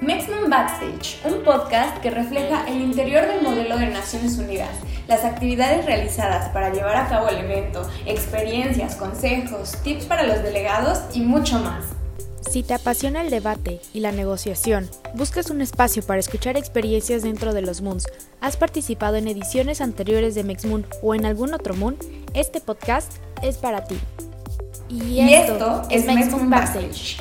Mexman Backstage, un podcast que refleja el interior del modelo de Naciones Unidas, las actividades realizadas para llevar a cabo el evento, experiencias, consejos, tips para los delegados y mucho más. Si te apasiona el debate y la negociación, buscas un espacio para escuchar experiencias dentro de los Moons, has participado en ediciones anteriores de MexMoon o en algún otro Moon, este podcast es para ti. Y, esto, es MexMoon Backstage.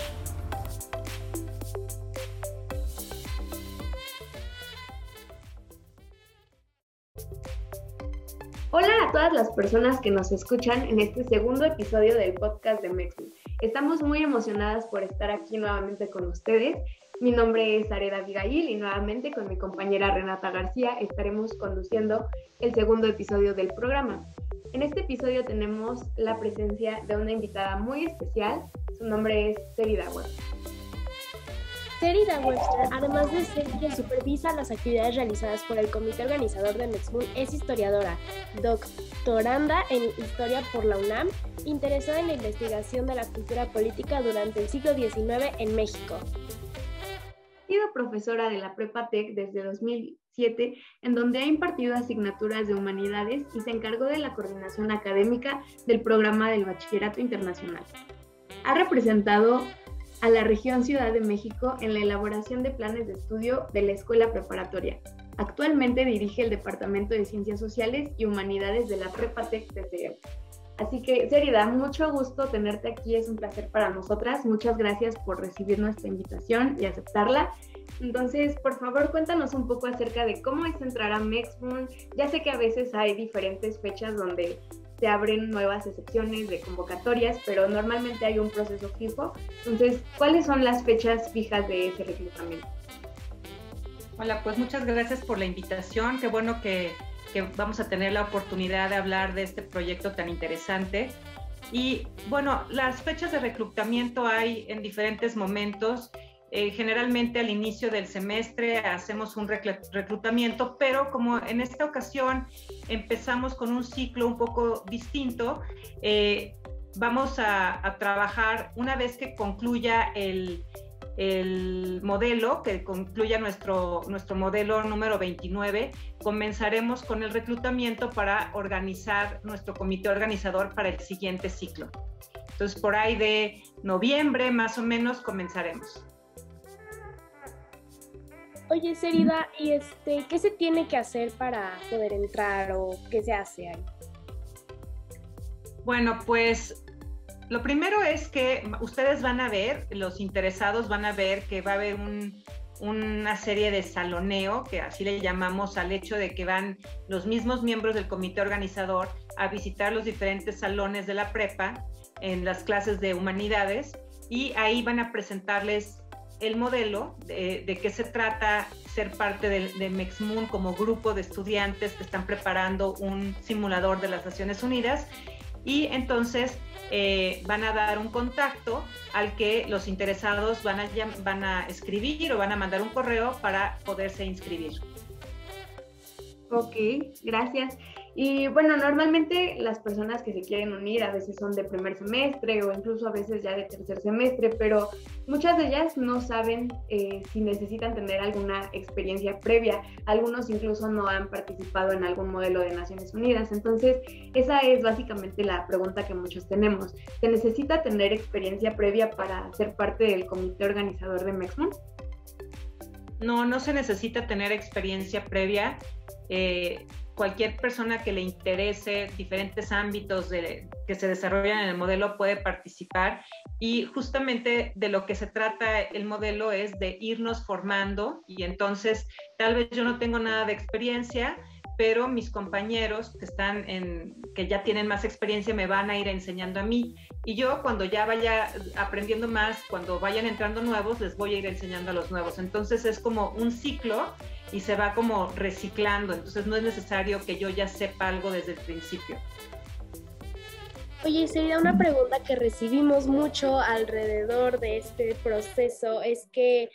Todas las personas que nos escuchan en este segundo episodio del podcast de Mexmoon. Estamos muy emocionadas por estar aquí nuevamente con ustedes. Mi nombre es Areda Abigail y nuevamente con mi compañera Renata García estaremos conduciendo el segundo episodio del programa. En este episodio tenemos la presencia de una invitada muy especial. Su nombre es Serida Serida Webster, además de ser quien supervisa las actividades realizadas por el comité organizador de Mexmoon, es historiadora, doctoranda en historia por la UNAM, interesada en la investigación de la cultura política durante el siglo XIX en México. Ha sido profesora de la Prepa Tech desde 2007, en donde ha impartido asignaturas de humanidades y se encargó de la coordinación académica del programa del Bachillerato Internacional. Ha representado a la región Ciudad de México en la elaboración de planes de estudio de la escuela preparatoria. Actualmente dirige el Departamento de Ciencias Sociales y Humanidades de la Prepatec TCM. Así que, Serida, mucho gusto tenerte aquí, es un placer para nosotras. Muchas gracias por recibir nuestra invitación y aceptarla. Entonces, por favor, cuéntanos un poco acerca de cómo es entrar a Mexmoon. Ya sé que a veces hay diferentes fechas donde se abren nuevas excepciones de convocatorias, pero normalmente hay un proceso fijo. Entonces, ¿cuáles son las fechas fijas de ese reclutamiento? Hola, pues muchas gracias por la invitación. Qué bueno que, que vamos a tener la oportunidad de hablar de este proyecto tan interesante. Y bueno, las fechas de reclutamiento hay en diferentes momentos. Eh, generalmente al inicio del semestre hacemos un reclutamiento, pero como en esta ocasión empezamos con un ciclo un poco distinto, eh, vamos a, trabajar una vez que concluya el, modelo, que concluya nuestro, nuestro modelo número 29, comenzaremos con el reclutamiento para organizar nuestro comité organizador para el siguiente ciclo. Entonces, por ahí de noviembre más o menos comenzaremos. Oye, Serida, ¿y este, qué se tiene que hacer para poder entrar o qué se hace ahí? Bueno, pues lo primero es que ustedes van a ver, los interesados van a ver que va a haber una serie de saloneo, que así le llamamos al hecho de que van los mismos miembros del comité organizador a visitar los diferentes salones de la prepa en las clases de humanidades y ahí van a presentarles el modelo de, qué se trata ser parte de, de, MexMoon como grupo de estudiantes que están preparando un simulador de las Naciones Unidas y entonces eh, van a dar un contacto al que los interesados van a, van a escribir o van a mandar un correo para poderse inscribir. Ok, gracias. Y bueno, normalmente las personas que se quieren unir a veces son de primer semestre o incluso a veces ya de tercer semestre, pero muchas de ellas no saben eh, si necesitan tener alguna experiencia previa. Algunos incluso no han participado en algún modelo de Naciones Unidas. Entonces, esa es básicamente la pregunta que muchos tenemos. ¿Se necesita tener experiencia previa para ser parte del comité organizador de Mexmon? No, no se necesita tener experiencia previa. Eh, cualquier persona que le interese diferentes ámbitos que se desarrollan en el modelo puede participar. Y justamente de lo que se trata el modelo es de irnos formando y entonces tal vez yo no tengo nada de experiencia, pero mis compañeros que están en que ya tienen más experiencia me van a ir enseñando a mí y yo cuando ya vaya aprendiendo más, cuando vayan entrando nuevos, les voy a ir enseñando a los nuevos. Entonces es como un ciclo y se va como reciclando, entonces no es necesario que yo ya sepa algo desde el principio. Oye, sería una pregunta que recibimos mucho alrededor de este proceso, es que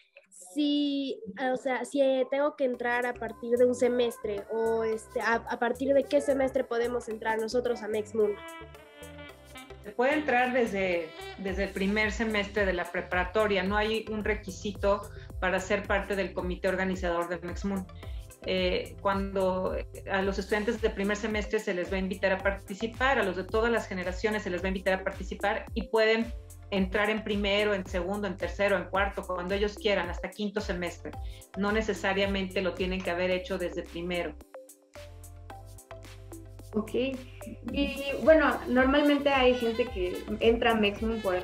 si, o sea, si tengo que entrar a partir de un semestre o este, a, partir de qué semestre podemos entrar nosotros a Moon. puede entrar desde, desde el primer semestre de la preparatoria, no hay un requisito para ser parte del comité organizador de Mexmoon. Eh, cuando a los estudiantes de primer semestre se les va a invitar a participar, a los de todas las generaciones se les va a invitar a participar y pueden entrar en primero, en segundo, en tercero, en cuarto, cuando ellos quieran, hasta quinto semestre. No necesariamente lo tienen que haber hecho desde primero. Ok. Y bueno, normalmente hay gente que entra a Mexmoon por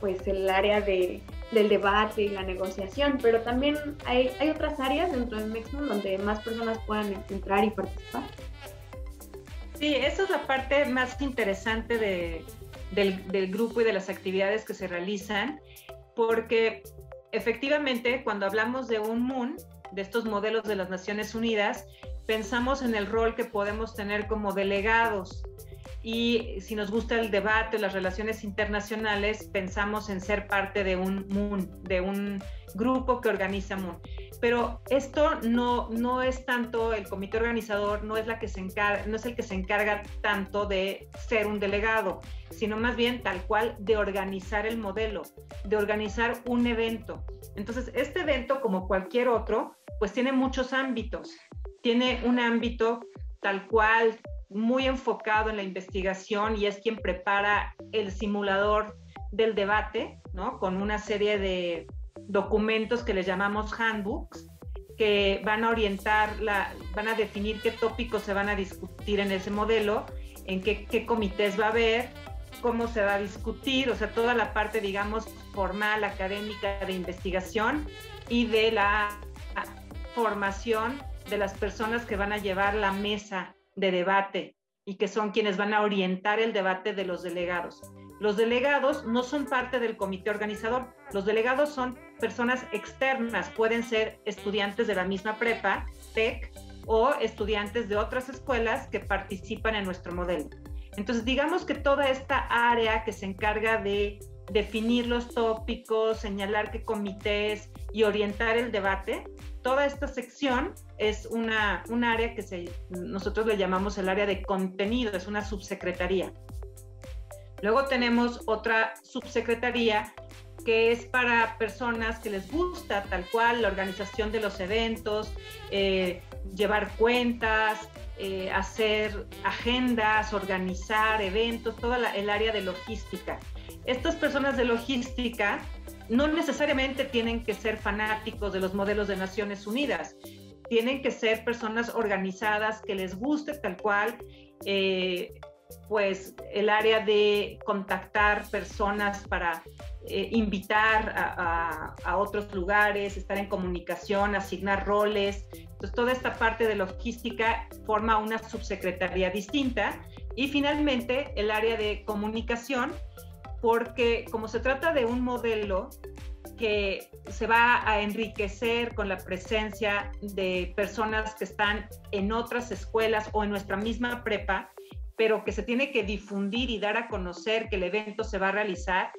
pues, el área de, del debate y la negociación, pero también hay, hay otras áreas dentro de Mexmoon donde más personas puedan entrar y participar. Sí, esa es la parte más interesante de, del, grupo y de las actividades que se realizan, porque efectivamente cuando hablamos de un MOON, de estos modelos de las Naciones Unidas, pensamos en el rol que podemos tener como delegados. Y si nos gusta el debate, las relaciones internacionales, pensamos en ser parte de un MOON, de un grupo que organiza MOON. Pero esto no, no es tanto el comité organizador, no es, la que se encarga, no es el que se encarga tanto de ser un delegado, sino más bien tal cual de organizar el modelo, de organizar un evento. Entonces, este evento, como cualquier otro, pues tiene muchos ámbitos. Tiene un ámbito tal cual muy enfocado en la investigación y es quien prepara el simulador del debate, ¿no? Con una serie de documentos que les llamamos handbooks, que van a orientar, la, van a definir qué tópicos se van a discutir en ese modelo, en qué, qué comités va a haber, cómo se va a discutir, o sea, toda la parte, digamos, formal, académica de investigación y de la formación de las personas que van a llevar la mesa de debate y que son quienes van a orientar el debate de los delegados. Los delegados no son parte del comité organizador, los delegados son personas externas, pueden ser estudiantes de la misma prepa, TEC, o estudiantes de otras escuelas que participan en nuestro modelo. Entonces, digamos que toda esta área que se encarga de definir los tópicos, señalar qué comités y orientar el debate, toda esta sección es una, un área que se, nosotros le llamamos el área de contenido, es una subsecretaría. Luego tenemos otra subsecretaría que es para personas que les gusta tal cual la organización de los eventos, eh, llevar cuentas, eh, hacer agendas, organizar eventos, toda el área de logística. Estas personas de logística no necesariamente tienen que ser fanáticos de los modelos de Naciones Unidas, tienen que ser personas organizadas que les guste tal cual eh, pues el área de contactar personas para eh, invitar a, otros lugares, estar en comunicación, asignar roles. Entonces, toda esta parte de logística forma una subsecretaría distinta. Y finalmente, el área de comunicación, porque como se trata de un modelo que se va a enriquecer con la presencia de personas que están en otras escuelas o en nuestra misma prepa, pero que se tiene que difundir y dar a conocer que el evento se va a realizar,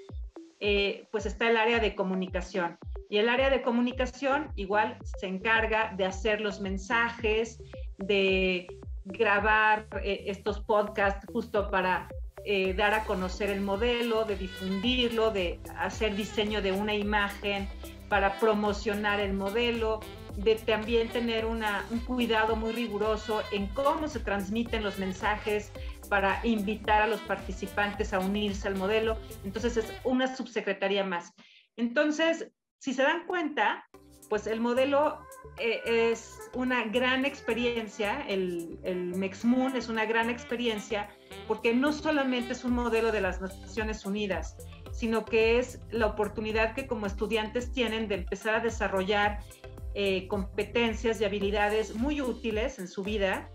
eh, pues está el área de comunicación. Y el área de comunicación igual se encarga de hacer los mensajes, de grabar eh, estos podcasts justo para eh, dar a conocer el modelo, de difundirlo, de hacer diseño de una imagen para promocionar el modelo, de también tener un cuidado muy riguroso en cómo se transmiten los mensajes para invitar a los participantes a unirse al modelo. Entonces es una subsecretaría más. Entonces, si se dan cuenta, pues el modelo eh, es una gran experiencia, el, el es una gran experiencia porque no solamente es un modelo de las Naciones Unidas, sino que es la oportunidad que como estudiantes tienen de empezar a desarrollar eh, competencias y habilidades muy útiles en su vida,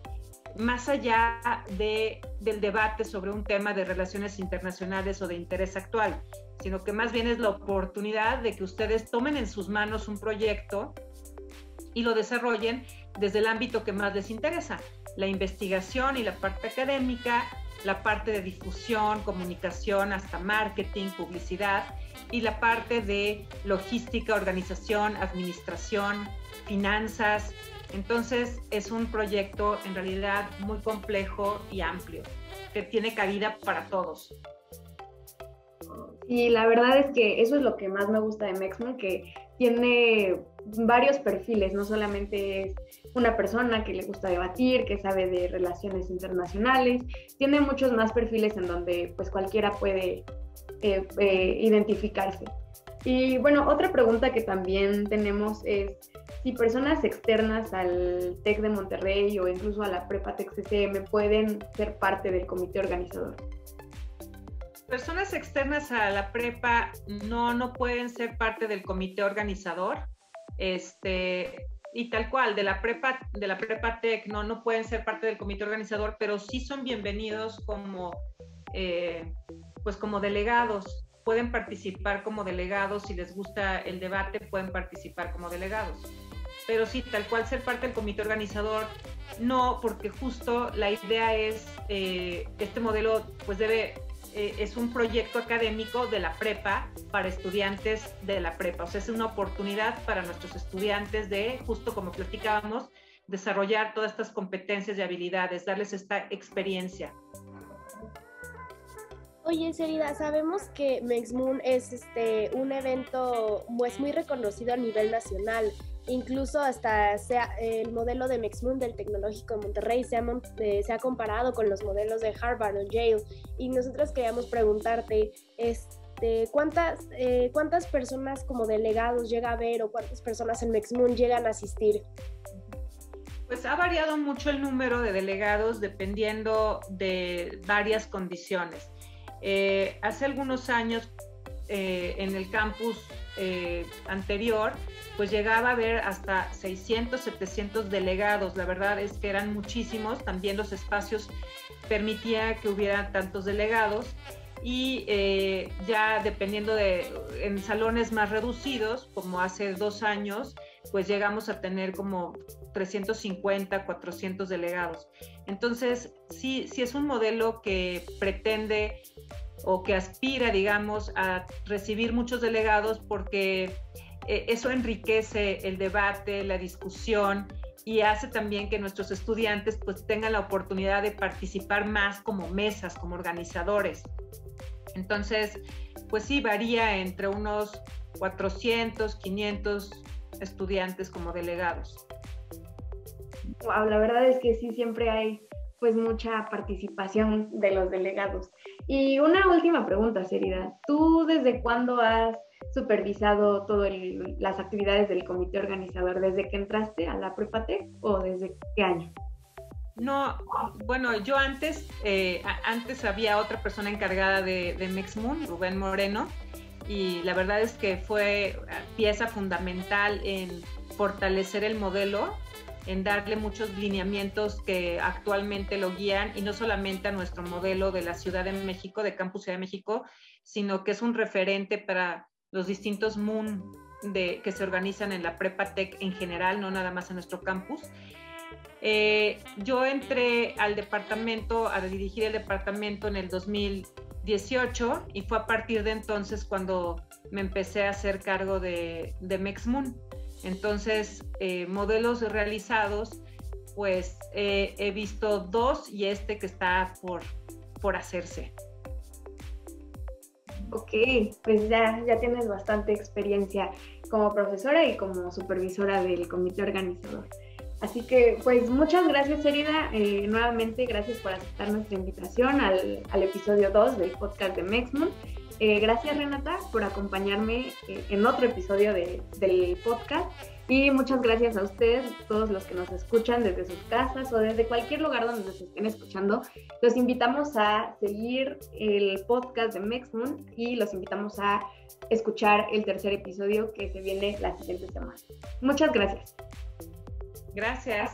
más allá de, del debate sobre un tema de relaciones internacionales o de interés actual, sino que más bien es la oportunidad de que ustedes tomen en sus manos un proyecto y lo desarrollen desde el ámbito que más les interesa, la investigación y la parte académica, la parte de difusión, comunicación, hasta marketing, publicidad y la parte de logística, organización, administración, finanzas. Entonces es un proyecto en realidad muy complejo y amplio, que tiene cabida para todos. Y la verdad es que eso es lo que más me gusta de Mexmoon, que tiene varios perfiles, no solamente es una persona que le gusta debatir, que sabe de relaciones internacionales, tiene muchos más perfiles en donde pues cualquiera puede eh, eh, identificarse. Y bueno, otra pregunta que también tenemos es si personas externas al TEC de Monterrey o incluso a la Prepa TEC CCM pueden ser parte del comité organizador. Personas externas a la prepa no, no pueden ser parte del comité organizador. Este, y tal cual, de la prepa, de la prepa tech, no, no pueden ser parte del comité organizador, pero sí son bienvenidos como, eh, pues como delegados. Pueden participar como delegados, si les gusta el debate, pueden participar como delegados. Pero sí, tal cual ser parte del comité organizador, no, porque justo la idea es, eh, este modelo pues debe eh, es un proyecto académico de la prepa para estudiantes de la prepa. O sea, es una oportunidad para nuestros estudiantes de, justo como platicábamos, desarrollar todas estas competencias y habilidades, darles esta experiencia. Oye, Serida, sabemos que Mexmoon es este, un evento pues, muy reconocido a nivel nacional. Incluso hasta sea, el modelo de Mexmoon del Tecnológico de Monterrey se ha, eh, se ha, comparado con los modelos de Harvard o Yale. Y nosotros queríamos preguntarte, este, ¿cuántas, eh, ¿cuántas personas como delegados llega a ver o cuántas personas en Mexmoon llegan a asistir? Pues ha variado mucho el número de delegados dependiendo de varias condiciones. Eh, hace algunos años en el campus anterior, pues llegaba a haber hasta 600, 700 delegados. La verdad es que eran muchísimos. También los espacios permitía que hubiera tantos delegados y eh, ya dependiendo de en salones más reducidos, como hace dos años, pues llegamos a tener como 350, 400 delegados. Entonces, sí, sí es un modelo que pretende o que aspira, digamos, a recibir muchos delegados porque eh, eso enriquece el debate, la discusión y hace también que nuestros estudiantes pues tengan la oportunidad de participar más como mesas, como organizadores. Entonces, pues sí, varía entre unos 400, 500 estudiantes como delegados. Wow, la verdad es que sí, siempre hay pues mucha participación de los delegados. Y una última pregunta, Serida. ¿Tú desde cuándo has supervisado todas las actividades del comité organizador desde que entraste a la Prepatec o desde qué año? No, bueno, yo antes, eh, antes había otra persona encargada de, de Mexmoon, Rubén Moreno, y la verdad es que fue pieza fundamental en fortalecer el modelo, en darle muchos lineamientos que actualmente lo guían y no solamente a nuestro modelo de la Ciudad de México, de Campus Ciudad de México, sino que es un referente para los distintos MOON de, que se organizan en la Prepa Tech en general, no nada más en nuestro campus. Eh, yo entré al departamento, a dirigir el departamento en el 2018 y fue a partir de entonces cuando me empecé a hacer cargo de, de MexMoon. Entonces, eh, modelos realizados, pues he visto dos y este que está por, por hacerse. Ok, pues ya, ya tienes bastante experiencia como profesora y como supervisora del comité organizador. Así que, pues muchas gracias, Erida. Eh, nuevamente, gracias por aceptar nuestra invitación al, al episodio 2 del podcast de Mexmoon. Eh, gracias, Renata, por acompañarme eh, en otro episodio de, del podcast. Y muchas gracias a ustedes, todos los que nos escuchan desde sus casas o desde cualquier lugar donde nos estén escuchando. Los invitamos a seguir el podcast de Mexmoon y los invitamos a escuchar el tercer episodio que se viene la siguiente semana. Muchas gracias. Gracias.